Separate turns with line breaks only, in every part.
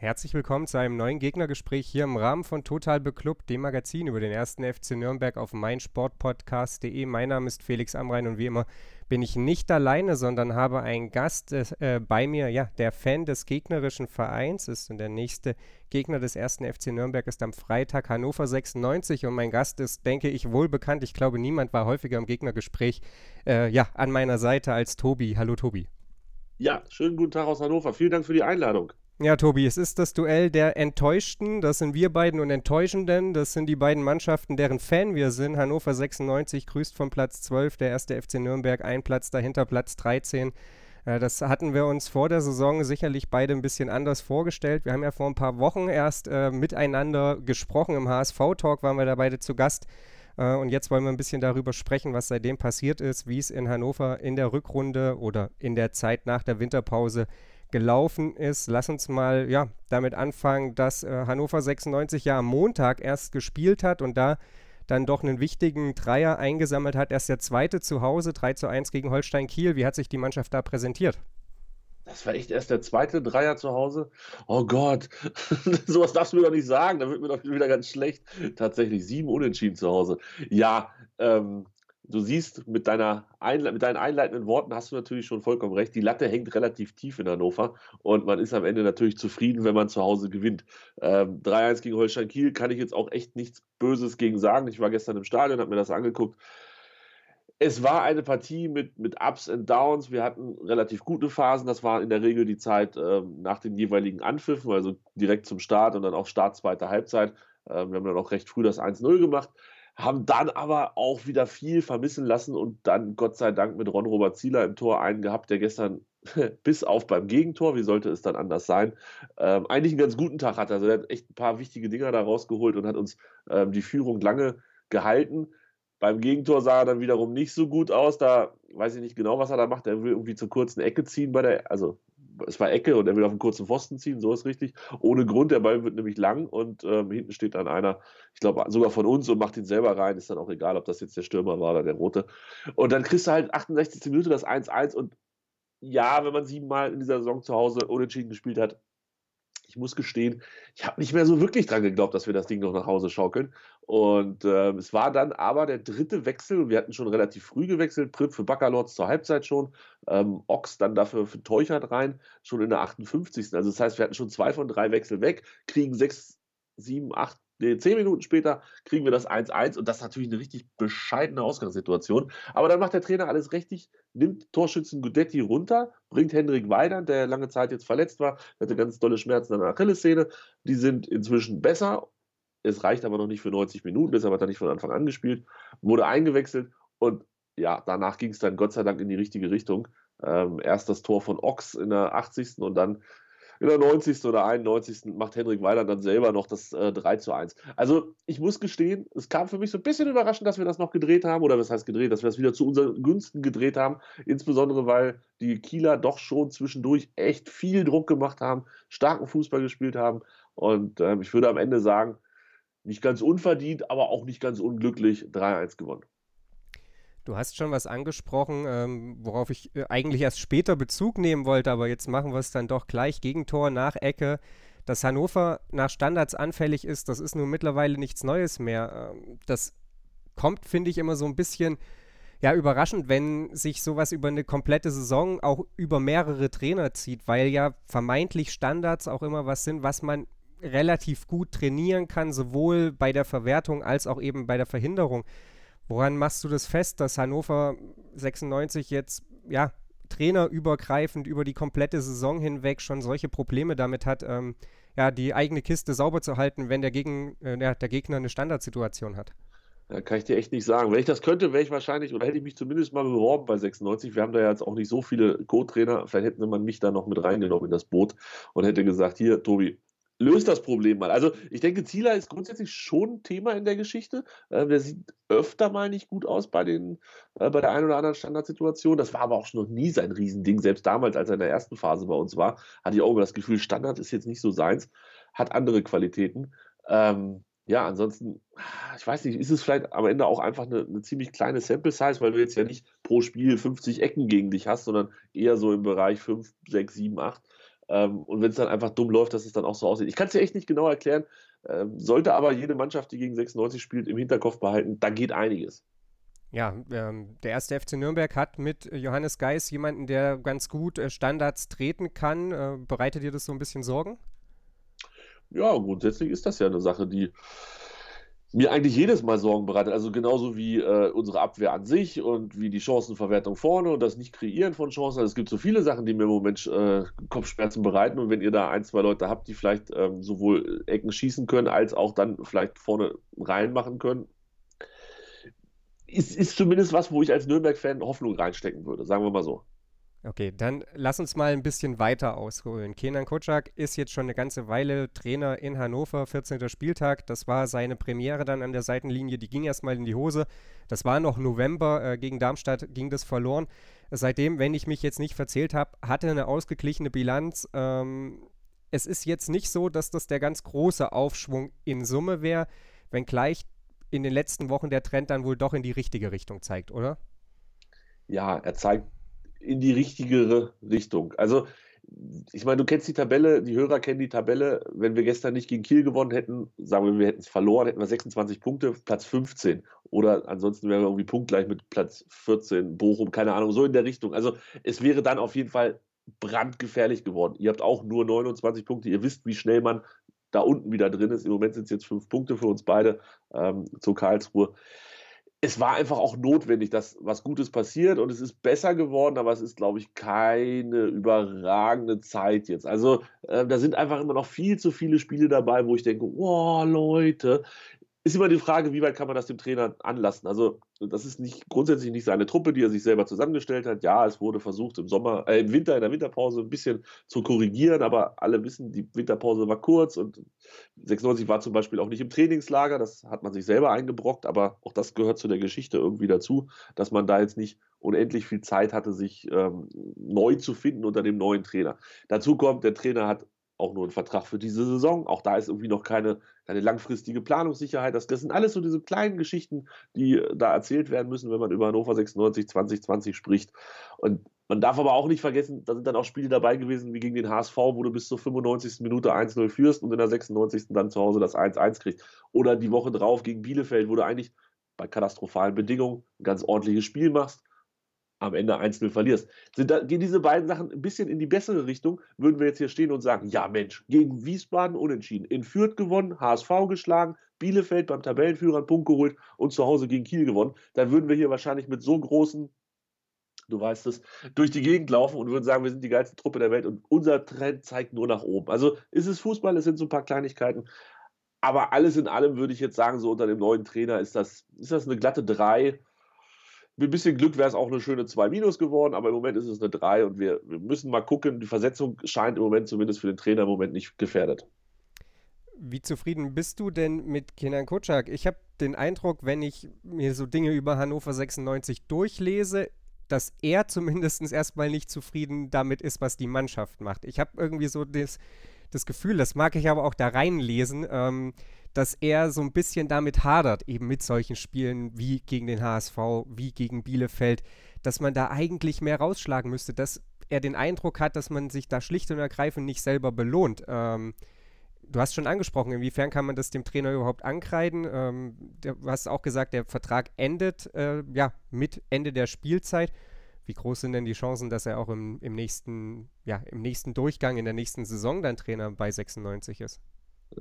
Herzlich willkommen zu einem neuen Gegnergespräch hier im Rahmen von Total Beklubbt, dem Magazin über den ersten FC Nürnberg auf meinsportpodcast.de. Mein Name ist Felix Amrein und wie immer bin ich nicht alleine, sondern habe einen Gast äh, bei mir, ja, der Fan des gegnerischen Vereins ist und der nächste Gegner des ersten FC Nürnberg ist am Freitag Hannover 96 und mein Gast ist, denke ich, wohl bekannt. Ich glaube, niemand war häufiger im Gegnergespräch, äh, ja, an meiner Seite als Tobi. Hallo Tobi.
Ja, schönen guten Tag aus Hannover. Vielen Dank für die Einladung.
Ja, Tobi, es ist das Duell der Enttäuschten, das sind wir beiden und Enttäuschenden, das sind die beiden Mannschaften, deren Fan wir sind. Hannover 96 grüßt von Platz 12, der erste FC Nürnberg, ein Platz dahinter, Platz 13. Äh, das hatten wir uns vor der Saison sicherlich beide ein bisschen anders vorgestellt. Wir haben ja vor ein paar Wochen erst äh, miteinander gesprochen. Im HSV-Talk waren wir da beide zu Gast. Äh, und jetzt wollen wir ein bisschen darüber sprechen, was seitdem passiert ist, wie es in Hannover in der Rückrunde oder in der Zeit nach der Winterpause gelaufen ist. Lass uns mal ja, damit anfangen, dass äh, Hannover 96 ja am Montag erst gespielt hat und da dann doch einen wichtigen Dreier eingesammelt hat. Erst der zweite zu Hause, 3 zu 1 gegen Holstein Kiel. Wie hat sich die Mannschaft da präsentiert?
Das war echt erst der zweite Dreier zu Hause. Oh Gott, sowas darfst du mir doch nicht sagen. Da wird mir doch wieder ganz schlecht. Tatsächlich sieben Unentschieden zu Hause. Ja, ähm, du siehst, mit, deiner Einle mit deinen einleitenden Worten hast du natürlich schon vollkommen recht. Die Latte hängt relativ tief in Hannover und man ist am Ende natürlich zufrieden, wenn man zu Hause gewinnt. Ähm, 3-1 gegen Holstein Kiel kann ich jetzt auch echt nichts Böses gegen sagen. Ich war gestern im Stadion, habe mir das angeguckt. Es war eine Partie mit, mit Ups und Downs. Wir hatten relativ gute Phasen. Das war in der Regel die Zeit ähm, nach den jeweiligen Anpfiffen, also direkt zum Start und dann auch Start zweiter Halbzeit. Ähm, wir haben dann auch recht früh das 1-0 gemacht haben dann aber auch wieder viel vermissen lassen und dann Gott sei Dank mit Ron Robert Zieler im Tor einen gehabt, der gestern bis auf beim Gegentor, wie sollte es dann anders sein, ähm, eigentlich einen ganz guten Tag hatte. Also er hat echt ein paar wichtige Dinger da rausgeholt und hat uns ähm, die Führung lange gehalten. Beim Gegentor sah er dann wiederum nicht so gut aus. Da weiß ich nicht genau, was er da macht. Er will irgendwie zur kurzen Ecke ziehen bei der, also es war Ecke und er will auf einen kurzen Pfosten ziehen, so ist richtig. Ohne Grund, der Ball wird nämlich lang und ähm, hinten steht dann einer, ich glaube sogar von uns und macht ihn selber rein. Ist dann auch egal, ob das jetzt der Stürmer war oder der Rote. Und dann kriegst du halt 68. Minute das 1-1 und ja, wenn man siebenmal in dieser Saison zu Hause unentschieden gespielt hat, ich muss gestehen, ich habe nicht mehr so wirklich dran geglaubt, dass wir das Ding noch nach Hause schaukeln. Und äh, es war dann aber der dritte Wechsel. Wir hatten schon relativ früh gewechselt. Pritt für Baccalords zur Halbzeit schon. Ähm, Ochs dann dafür für Teuchert rein, schon in der 58. Also das heißt, wir hatten schon zwei von drei Wechsel weg, kriegen sechs, sieben, acht nee, zehn Minuten später kriegen wir das 1-1 und das ist natürlich eine richtig bescheidene Ausgangssituation. Aber dann macht der Trainer alles richtig, nimmt Torschützen Gudetti runter, bringt Hendrik Weidand, der lange Zeit jetzt verletzt war, hatte ganz tolle Schmerzen an der Achillessehne. Die sind inzwischen besser. Es reicht aber noch nicht für 90 Minuten, deshalb hat er nicht von Anfang an gespielt, wurde eingewechselt und ja, danach ging es dann Gott sei Dank in die richtige Richtung. Ähm, erst das Tor von Ochs in der 80. und dann in der 90. oder 91. macht Henrik Weiler dann selber noch das äh, 3 zu 1. Also ich muss gestehen, es kam für mich so ein bisschen überraschend, dass wir das noch gedreht haben, oder was heißt gedreht, dass wir das wieder zu unseren Günsten gedreht haben, insbesondere weil die Kieler doch schon zwischendurch echt viel Druck gemacht haben, starken Fußball gespielt haben und ähm, ich würde am Ende sagen, nicht ganz unverdient, aber auch nicht ganz unglücklich 3-1 gewonnen.
Du hast schon was angesprochen, ähm, worauf ich äh, eigentlich erst später Bezug nehmen wollte, aber jetzt machen wir es dann doch gleich. Gegentor nach Ecke. Dass Hannover nach Standards anfällig ist, das ist nun mittlerweile nichts Neues mehr. Ähm, das kommt, finde ich, immer so ein bisschen ja, überraschend, wenn sich sowas über eine komplette Saison auch über mehrere Trainer zieht, weil ja vermeintlich Standards auch immer was sind, was man relativ gut trainieren kann, sowohl bei der Verwertung als auch eben bei der Verhinderung. Woran machst du das fest, dass Hannover 96 jetzt, ja, trainerübergreifend über die komplette Saison hinweg schon solche Probleme damit hat, ähm, ja, die eigene Kiste sauber zu halten, wenn der, Gegen, äh, ja, der Gegner eine Standardsituation hat?
Ja, kann ich dir echt nicht sagen. Wenn ich das könnte, wäre ich wahrscheinlich, oder hätte ich mich zumindest mal beworben bei 96. Wir haben da ja jetzt auch nicht so viele Co-Trainer. Vielleicht hätte man mich da noch mit reingenommen in das Boot und hätte gesagt, hier, Tobi, löst das Problem mal. Also ich denke, Zieler ist grundsätzlich schon ein Thema in der Geschichte. Äh, der sieht öfter mal nicht gut aus bei, den, äh, bei der einen oder anderen Standardsituation. Das war aber auch schon noch nie sein Riesending. Selbst damals, als er in der ersten Phase bei uns war, hatte ich auch immer das Gefühl, Standard ist jetzt nicht so seins. hat andere Qualitäten. Ähm, ja, ansonsten, ich weiß nicht, ist es vielleicht am Ende auch einfach eine, eine, ziemlich kleine Sample Size, weil du jetzt ja nicht pro Spiel 50 Ecken gegen dich hast, sondern eher so im Bereich 5, 6, 7, 8. Ähm, und wenn es dann einfach dumm läuft, dass es dann auch so aussieht. Ich kann es dir echt nicht genau erklären, ähm, sollte aber jede Mannschaft, die gegen 96 spielt, im Hinterkopf behalten, da geht einiges.
Ja, ähm, der erste FC Nürnberg hat mit Johannes Geis jemanden, der ganz gut äh, Standards treten kann. Äh, bereitet dir das so ein bisschen Sorgen?
Ja, grundsätzlich ist das ja eine Sache, die mir eigentlich jedes Mal Sorgen bereitet. Also genauso wie äh, unsere Abwehr an sich und wie die Chancenverwertung vorne und das Nicht-Kreieren von Chancen. Also es gibt so viele Sachen, die mir im Moment äh, Kopfschmerzen bereiten. Und wenn ihr da ein, zwei Leute habt, die vielleicht ähm, sowohl Ecken schießen können, als auch dann vielleicht vorne reinmachen können, ist, ist zumindest was, wo ich als Nürnberg-Fan Hoffnung reinstecken würde, sagen wir mal so.
Okay, dann lass uns mal ein bisschen weiter ausholen. Kenan Kocak ist jetzt schon eine ganze Weile Trainer in Hannover, 14. Spieltag. Das war seine Premiere dann an der Seitenlinie. Die ging erstmal in die Hose. Das war noch November. Äh, gegen Darmstadt ging das verloren. Seitdem, wenn ich mich jetzt nicht verzählt habe, hatte eine ausgeglichene Bilanz. Ähm, es ist jetzt nicht so, dass das der ganz große Aufschwung in Summe wäre, wenngleich in den letzten Wochen der Trend dann wohl doch in die richtige Richtung zeigt, oder?
Ja, er zeigt in die richtigere Richtung. Also, ich meine, du kennst die Tabelle, die Hörer kennen die Tabelle. Wenn wir gestern nicht gegen Kiel gewonnen hätten, sagen wir, wir hätten es verloren, hätten wir 26 Punkte, Platz 15. Oder ansonsten wären wir irgendwie punktgleich mit Platz 14, Bochum, keine Ahnung, so in der Richtung. Also, es wäre dann auf jeden Fall brandgefährlich geworden. Ihr habt auch nur 29 Punkte. Ihr wisst, wie schnell man da unten wieder drin ist. Im Moment sind es jetzt fünf Punkte für uns beide ähm, zu Karlsruhe. Es war einfach auch notwendig, dass was Gutes passiert und es ist besser geworden, aber es ist, glaube ich, keine überragende Zeit jetzt. Also äh, da sind einfach immer noch viel zu viele Spiele dabei, wo ich denke, oh Leute, ist immer die Frage, wie weit kann man das dem Trainer anlassen? Also, das ist nicht grundsätzlich nicht seine Truppe, die er sich selber zusammengestellt hat. Ja, es wurde versucht, im Sommer, äh, im Winter, in der Winterpause ein bisschen zu korrigieren, aber alle wissen, die Winterpause war kurz und 96 war zum Beispiel auch nicht im Trainingslager. Das hat man sich selber eingebrockt, aber auch das gehört zu der Geschichte irgendwie dazu, dass man da jetzt nicht unendlich viel Zeit hatte, sich ähm, neu zu finden unter dem neuen Trainer. Dazu kommt, der Trainer hat auch nur einen Vertrag für diese Saison. Auch da ist irgendwie noch keine, keine langfristige Planungssicherheit. Das, das sind alles so diese kleinen Geschichten, die da erzählt werden müssen, wenn man über Hannover 96 2020 spricht. Und man darf aber auch nicht vergessen, da sind dann auch Spiele dabei gewesen, wie gegen den HSV, wo du bis zur 95. Minute 1-0 führst und in der 96. dann zu Hause das 1-1 kriegst. Oder die Woche drauf gegen Bielefeld, wo du eigentlich bei katastrophalen Bedingungen ein ganz ordentliches Spiel machst am Ende 1-0 verlierst. Sind da, gehen diese beiden Sachen ein bisschen in die bessere Richtung, würden wir jetzt hier stehen und sagen, ja Mensch, gegen Wiesbaden unentschieden, in Fürth gewonnen, HSV geschlagen, Bielefeld beim Tabellenführer einen Punkt geholt und zu Hause gegen Kiel gewonnen, dann würden wir hier wahrscheinlich mit so großen, du weißt es, durch die Gegend laufen und würden sagen, wir sind die geilste Truppe der Welt und unser Trend zeigt nur nach oben. Also ist es Fußball, es sind so ein paar Kleinigkeiten, aber alles in allem würde ich jetzt sagen, so unter dem neuen Trainer ist das, ist das eine glatte 3 mit ein bisschen Glück wäre es auch eine schöne 2 minus geworden, aber im Moment ist es eine 3 und wir, wir müssen mal gucken. Die Versetzung scheint im Moment zumindest für den Trainer im Moment nicht gefährdet.
Wie zufrieden bist du denn mit Kenan Kutschak? Ich habe den Eindruck, wenn ich mir so Dinge über Hannover 96 durchlese, dass er zumindest erstmal nicht zufrieden damit ist, was die Mannschaft macht. Ich habe irgendwie so das, das Gefühl, das mag ich aber auch da reinlesen, ähm, dass er so ein bisschen damit hadert, eben mit solchen Spielen wie gegen den HSV, wie gegen Bielefeld, dass man da eigentlich mehr rausschlagen müsste, dass er den Eindruck hat, dass man sich da schlicht und ergreifend nicht selber belohnt. Ähm, du hast schon angesprochen, inwiefern kann man das dem Trainer überhaupt ankreiden? Ähm, du hast auch gesagt, der Vertrag endet äh, ja mit Ende der Spielzeit. Wie groß sind denn die Chancen, dass er auch im, im, nächsten, ja, im nächsten Durchgang, in der nächsten Saison dann Trainer bei 96 ist?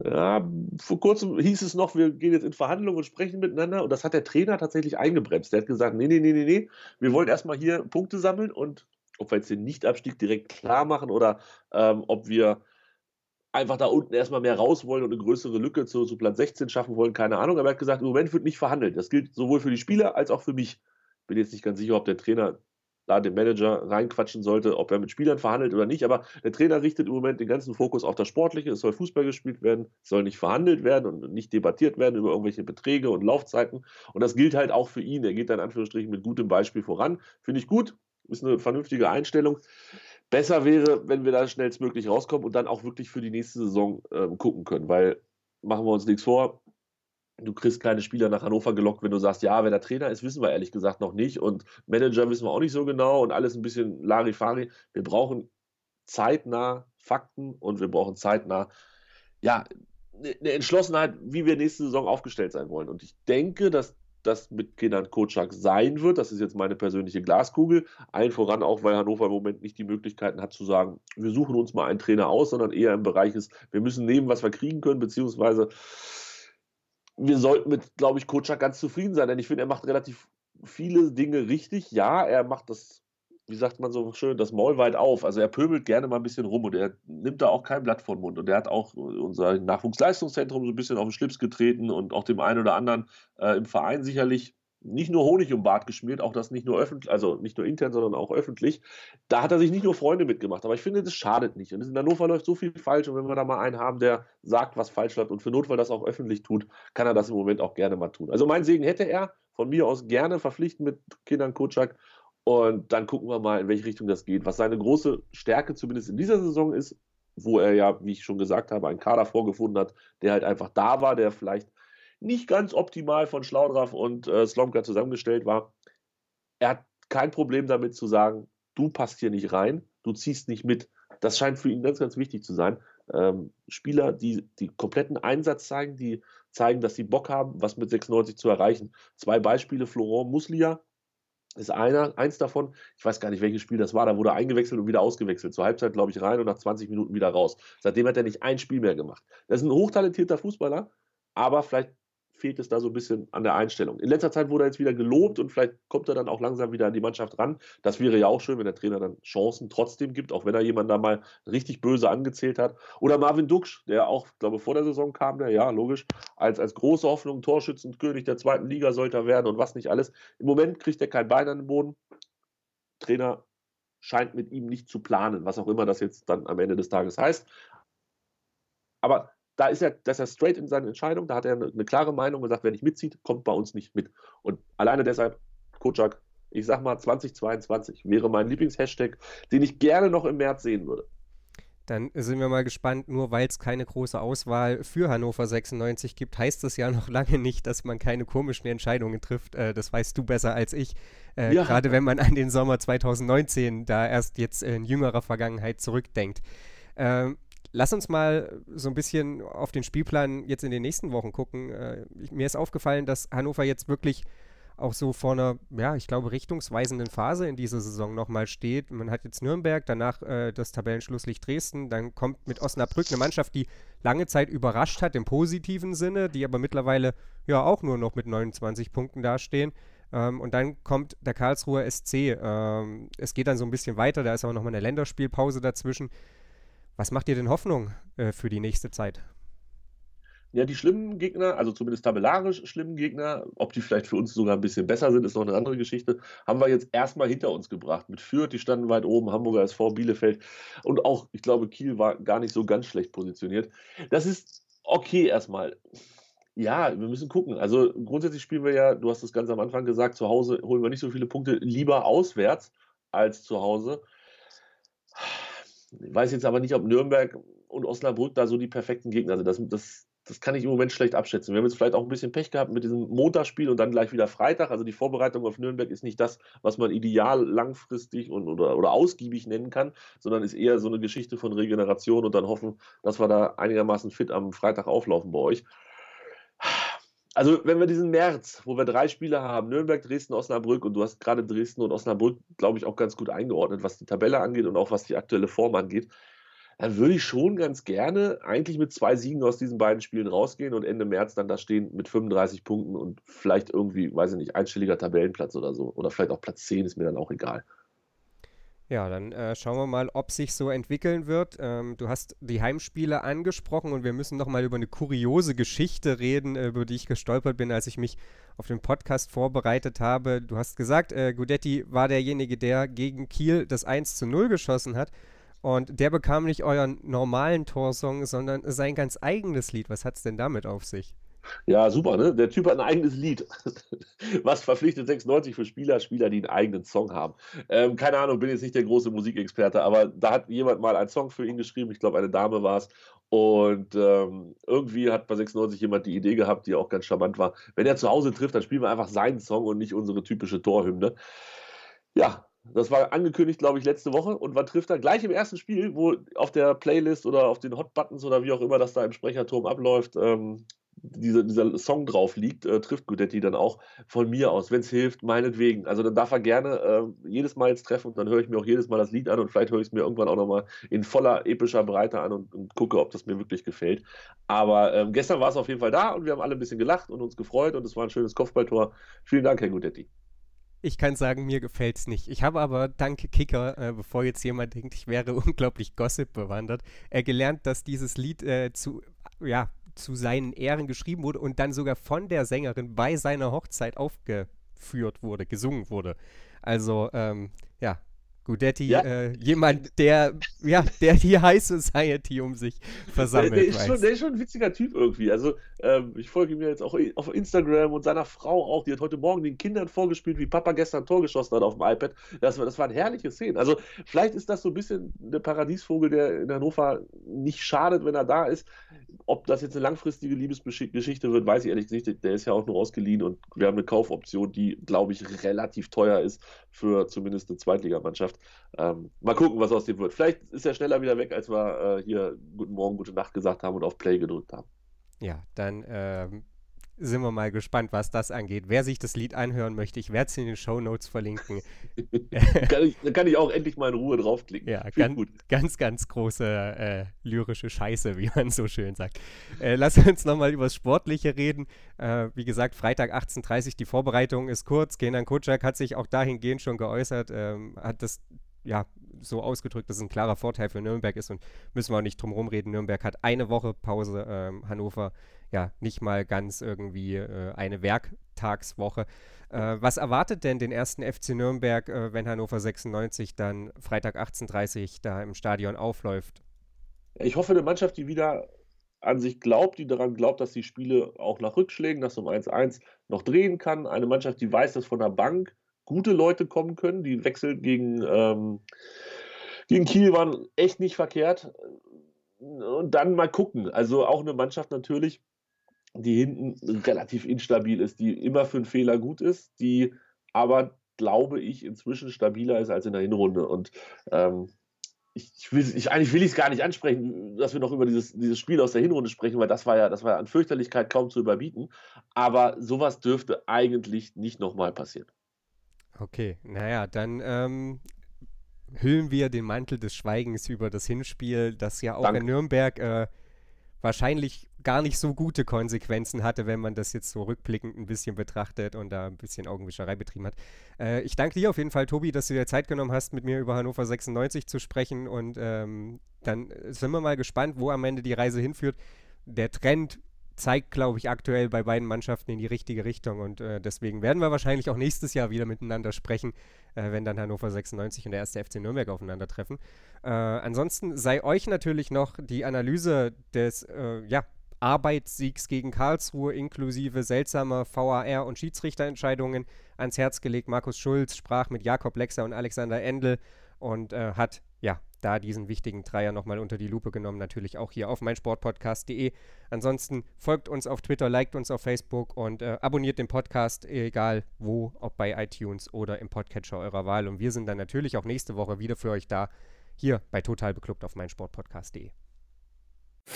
Ja, vor kurzem hieß es noch, wir gehen jetzt in Verhandlungen und sprechen miteinander. Und das hat der Trainer tatsächlich eingebremst. Der hat gesagt: Nee, nee, nee, nee, nee. Wir wollen erstmal hier Punkte sammeln und ob wir jetzt den Nichtabstieg direkt klar machen oder ähm, ob wir einfach da unten erstmal mehr raus wollen und eine größere Lücke zu, zu Platz 16 schaffen wollen, keine Ahnung. Aber er hat gesagt: Im Moment wird nicht verhandelt. Das gilt sowohl für die Spieler als auch für mich. Bin jetzt nicht ganz sicher, ob der Trainer da den Manager reinquatschen sollte, ob er mit Spielern verhandelt oder nicht. Aber der Trainer richtet im Moment den ganzen Fokus auf das Sportliche. Es soll Fußball gespielt werden, es soll nicht verhandelt werden und nicht debattiert werden über irgendwelche Beträge und Laufzeiten. Und das gilt halt auch für ihn. Er geht da in Anführungsstrichen mit gutem Beispiel voran. Finde ich gut, ist eine vernünftige Einstellung. besser wäre, wenn wir da schnellstmöglich rauskommen und dann auch wirklich für die nächste Saison äh, gucken können, weil machen wir uns nichts vor. Du kriegst keine Spieler nach Hannover gelockt, wenn du sagst, ja, wer der Trainer ist, wissen wir ehrlich gesagt noch nicht. Und Manager wissen wir auch nicht so genau und alles ein bisschen Larifari. Wir brauchen zeitnah Fakten und wir brauchen zeitnah, ja, eine ne Entschlossenheit, wie wir nächste Saison aufgestellt sein wollen. Und ich denke, dass das mit Kenan Kocak sein wird. Das ist jetzt meine persönliche Glaskugel. Allen voran auch, weil Hannover im Moment nicht die Möglichkeiten hat zu sagen, wir suchen uns mal einen Trainer aus, sondern eher im Bereich ist, wir müssen nehmen, was wir kriegen können, beziehungsweise wir sollten mit, glaube ich, Kocak ganz zufrieden sein, denn ich finde, er macht relativ viele Dinge richtig. Ja, er macht das wie sagt man so schön, das Maul weit auf. Also er pöbelt gerne mal ein bisschen rum und er nimmt da auch kein Blatt vor den Mund. Und er hat auch unser Nachwuchsleistungszentrum so ein bisschen auf den Schlips getreten und auch dem einen oder anderen äh, im Verein sicherlich nicht nur Honig um Bart geschmiert, auch das nicht nur öffentlich, also nicht nur intern, sondern auch öffentlich. Da hat er sich nicht nur Freunde mitgemacht, aber ich finde, das schadet nicht. Und in Hannover läuft so viel falsch und wenn wir da mal einen haben, der sagt, was falsch läuft und für Notfall das auch öffentlich tut, kann er das im Moment auch gerne mal tun. Also mein Segen hätte er von mir aus gerne verpflichten mit Kindern Kutschak und dann gucken wir mal, in welche Richtung das geht. Was seine große Stärke zumindest in dieser Saison ist, wo er ja, wie ich schon gesagt habe, einen Kader vorgefunden hat, der halt einfach da war, der vielleicht nicht ganz optimal von Schlaudraff und äh, Slomka zusammengestellt war. Er hat kein Problem damit zu sagen, du passt hier nicht rein, du ziehst nicht mit. Das scheint für ihn ganz, ganz wichtig zu sein. Ähm, Spieler, die die kompletten Einsatz zeigen, die zeigen, dass sie Bock haben, was mit 96 zu erreichen. Zwei Beispiele: Florent Muslia, ist einer, eins davon, ich weiß gar nicht, welches Spiel das war, da wurde eingewechselt und wieder ausgewechselt. Zur Halbzeit, glaube ich, rein und nach 20 Minuten wieder raus. Seitdem hat er nicht ein Spiel mehr gemacht. Das ist ein hochtalentierter Fußballer, aber vielleicht fehlt es da so ein bisschen an der Einstellung. In letzter Zeit wurde er jetzt wieder gelobt und vielleicht kommt er dann auch langsam wieder an die Mannschaft ran. Das wäre ja auch schön, wenn der Trainer dann Chancen trotzdem gibt, auch wenn er jemanden da mal richtig böse angezählt hat. Oder Marvin Duksch, der auch, glaube vor der Saison kam, der, ja, logisch, als, als große Hoffnung, Torschützenkönig der zweiten Liga sollte er werden und was nicht alles. Im Moment kriegt er kein Bein an den Boden. Trainer scheint mit ihm nicht zu planen, was auch immer das jetzt dann am Ende des Tages heißt. Aber da ist er, das ist er straight in seinen Entscheidungen, da hat er eine, eine klare Meinung und sagt, wer nicht mitzieht, kommt bei uns nicht mit. Und alleine deshalb, Kocak, ich sag mal 2022 wäre mein Lieblingshashtag, den ich gerne noch im März sehen würde.
Dann sind wir mal gespannt, nur weil es keine große Auswahl für Hannover 96 gibt, heißt das ja noch lange nicht, dass man keine komischen Entscheidungen trifft. Äh, das weißt du besser als ich. Äh, ja. Gerade wenn man an den Sommer 2019 da erst jetzt in jüngerer Vergangenheit zurückdenkt. Ähm, Lass uns mal so ein bisschen auf den Spielplan jetzt in den nächsten Wochen gucken. Äh, mir ist aufgefallen, dass Hannover jetzt wirklich auch so vor einer, ja, ich glaube, richtungsweisenden Phase in dieser Saison nochmal steht. Man hat jetzt Nürnberg, danach äh, das Tabellenschlusslicht Dresden, dann kommt mit Osnabrück eine Mannschaft, die lange Zeit überrascht hat im positiven Sinne, die aber mittlerweile ja auch nur noch mit 29 Punkten dastehen. Ähm, und dann kommt der Karlsruher SC. Ähm, es geht dann so ein bisschen weiter, da ist auch nochmal eine Länderspielpause dazwischen. Was macht dir denn Hoffnung äh, für die nächste Zeit?
Ja, die schlimmen Gegner, also zumindest tabellarisch schlimmen Gegner, ob die vielleicht für uns sogar ein bisschen besser sind, ist noch eine andere Geschichte, haben wir jetzt erstmal hinter uns gebracht. Mit Fürth, die standen weit oben, Hamburger SV, Bielefeld und auch, ich glaube, Kiel war gar nicht so ganz schlecht positioniert. Das ist okay erstmal. Ja, wir müssen gucken. Also grundsätzlich spielen wir ja, du hast es ganz am Anfang gesagt, zu Hause holen wir nicht so viele Punkte, lieber auswärts als zu Hause. Ich weiß jetzt aber nicht, ob Nürnberg und Osnabrück da so die perfekten Gegner sind. Das, das, das kann ich im Moment schlecht abschätzen. Wir haben jetzt vielleicht auch ein bisschen Pech gehabt mit diesem Montagsspiel und dann gleich wieder Freitag. Also die Vorbereitung auf Nürnberg ist nicht das, was man ideal langfristig und, oder, oder ausgiebig nennen kann, sondern ist eher so eine Geschichte von Regeneration und dann hoffen, dass wir da einigermaßen fit am Freitag auflaufen bei euch also wenn wir diesen März, wo wir drei Spiele haben, Nürnberg, Dresden, Osnabrück, und du hast gerade Dresden und Osnabrück, glaube ich, auch ganz gut eingeordnet, was die Tabelle angeht und auch was die aktuelle Form angeht, dann würde ich schon ganz gerne eigentlich mit zwei Siegen aus diesen beiden Spielen rausgehen und Ende März dann da stehen mit 35 Punkten und vielleicht irgendwie, weiß ich nicht, einstelliger Tabellenplatz oder so. Oder vielleicht auch Platz 10 ist mir dann auch egal.
Ja, dann äh, schauen wir mal, ob sich so entwickeln wird. Ähm, du hast die Heimspiele angesprochen und wir müssen noch mal über eine kuriose Geschichte reden, äh, über die ich gestolpert bin, als ich mich auf den Podcast vorbereitet habe. Du hast gesagt, äh, Gudetti war derjenige, der gegen Kiel das 1 zu 0 geschossen hat. Und der bekam nicht euren normalen Torsong, sondern sein ganz eigenes Lied. Was hat es denn damit auf sich?
Ja, super, ne? Der Typ hat ein eigenes Lied. Was verpflichtet 96 für Spieler, Spieler, die einen eigenen Song haben? Ähm, keine Ahnung, bin jetzt nicht der große Musikexperte, aber da hat jemand mal einen Song für ihn geschrieben. Ich glaube, eine Dame war es. Und ähm, irgendwie hat bei 96 jemand die Idee gehabt, die auch ganz charmant war. Wenn er zu Hause trifft, dann spielen wir einfach seinen Song und nicht unsere typische Torhymne. Ja, das war angekündigt, glaube ich, letzte Woche. Und wann trifft er? Gleich im ersten Spiel, wo auf der Playlist oder auf den Hot Buttons oder wie auch immer das da im Sprecherturm abläuft, ähm, diese, dieser Song drauf liegt, äh, trifft Gudetti dann auch von mir aus, wenn es hilft, meinetwegen. Also dann darf er gerne äh, jedes Mal jetzt treffen und dann höre ich mir auch jedes Mal das Lied an und vielleicht höre ich es mir irgendwann auch nochmal in voller epischer Breite an und, und, gucke, ob das mir wirklich gefällt. Aber ähm, gestern war es auf jeden Fall da und wir haben alle ein bisschen gelacht und uns gefreut und es war ein schönes Kopfballtor. Vielen Dank, Herr Gudetti.
Ich kann sagen, mir gefällt es nicht. Ich habe aber, danke Kicker, äh, bevor jetzt jemand denkt, ich wäre unglaublich Gossip bewandert, äh, gelernt, dass dieses Lied äh, zu, ja, zu seinen Ehren geschrieben wurde und dann sogar von der Sängerin bei seiner Hochzeit aufgeführt wurde, gesungen wurde. Also, ähm, ja, Gudetti, ja. äh, jemand, der, ja, der die High Society um sich versammelt.
Der, der, ist schon, der, ist schon, ein witziger Typ irgendwie. Also, ähm, ich folge ihm jetzt auch auf Instagram und seiner Frau auch. Die hat heute Morgen den Kindern vorgespielt, wie Papa gestern ein Tor geschossen hat auf dem iPad. Das, war, das waren herrliche Szenen. Also, vielleicht ist das so ein bisschen der Paradiesvogel, der in Hannover nicht schadet, wenn er da ist. Ob das jetzt eine langfristige Liebesgeschichte wird, weiß ich ehrlich nicht. Der ist ja auch nur ausgeliehen und wir haben eine Kaufoption, die, glaube ich, relativ teuer ist für zumindest eine Zweitligamannschaft. Ähm, mal gucken, was aus dem wird. Vielleicht ist er schneller wieder weg, als wir äh, hier Guten Morgen, gute Nacht gesagt haben und auf Play gedrückt haben.
Ja, dann ähm, sind wir mal gespannt, was das angeht. Wer sich das Lied anhören möchte, ich werde es in den Show Notes verlinken.
kann ich, dann kann ich auch endlich mal in Ruhe draufklicken.
Ja, ganz, ganz, ganz große äh, lyrische Scheiße, wie man so schön sagt. Äh, lass uns nochmal über das Sportliche reden. Äh, wie gesagt, Freitag 18.30 Uhr, die Vorbereitung ist kurz. Kenan Kutschak hat sich auch dahingehend schon geäußert, ähm, hat das ja, so ausgedrückt, dass es ein klarer Vorteil für Nürnberg ist und müssen wir auch nicht drum rumreden. Nürnberg hat eine Woche Pause, ähm, Hannover ja nicht mal ganz irgendwie äh, eine Werktagswoche. Äh, was erwartet denn den ersten FC Nürnberg, äh, wenn Hannover 96 dann Freitag 18.30 da im Stadion aufläuft?
Ich hoffe, eine Mannschaft, die wieder an sich glaubt, die daran glaubt, dass die Spiele auch nach Rückschlägen, nach so einem 1-1 noch drehen kann. Eine Mannschaft, die weiß, dass von der Bank gute Leute kommen können. Die Wechsel gegen, ähm, gegen Kiel waren echt nicht verkehrt. Und dann mal gucken. Also auch eine Mannschaft natürlich, die hinten relativ instabil ist, die immer für einen Fehler gut ist, die aber, glaube ich, inzwischen stabiler ist als in der Hinrunde. Und ähm, ich, ich, will, ich, eigentlich will ich es gar nicht ansprechen, dass wir noch über dieses, dieses Spiel aus der Hinrunde sprechen, weil das war ja, das war ja an Fürchterlichkeit kaum zu überbieten. Aber sowas dürfte eigentlich nicht nochmal passieren.
Okay, naja, dann ähm, hüllen wir den Mantel des Schweigens über das Hinspiel, das ja auch Danke. in Nürnberg äh, wahrscheinlich gar nicht so gute Konsequenzen hatte, wenn man das jetzt so rückblickend ein bisschen betrachtet und da ein bisschen Augenwischerei betrieben hat. Äh, ich danke dir auf jeden Fall, Tobi, dass du dir Zeit genommen hast, mit mir über Hannover 96 zu sprechen und ähm, dann sind wir mal gespannt, wo am Ende die Reise hinführt. Der Trend zeigt, glaube ich, aktuell bei beiden Mannschaften in die richtige Richtung. Und äh, deswegen werden wir wahrscheinlich auch nächstes Jahr wieder miteinander sprechen, äh, wenn dann Hannover 96 und der erste FC Nürnberg aufeinandertreffen. Äh, ansonsten sei euch natürlich noch die Analyse des äh, ja, Arbeitssiegs gegen Karlsruhe inklusive seltsamer VAR- und Schiedsrichterentscheidungen ans Herz gelegt. Markus Schulz sprach mit Jakob Lexer und Alexander Endel und äh, hat ja da diesen wichtigen Dreier nochmal unter die Lupe genommen. Natürlich auch hier auf meinsportpodcast.de. Ansonsten folgt uns auf Twitter, liked uns auf Facebook und äh, abonniert den Podcast, egal wo, ob bei iTunes oder im Podcatcher eurer Wahl. Und wir sind dann natürlich auch nächste Woche wieder für euch da, hier bei Total Beklubbt auf meinsportpodcast.de.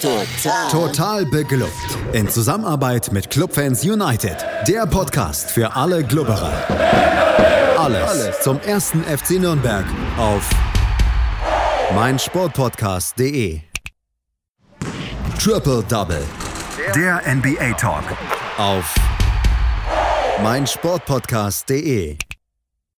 Total. Total beglückt. In Zusammenarbeit mit Clubfans United. Der Podcast für alle Glubberer. Alles, Alles zum ersten FC Nürnberg auf mein Sportpodcast.de. Triple Double. Der NBA Talk. Auf mein Sportpodcast.de.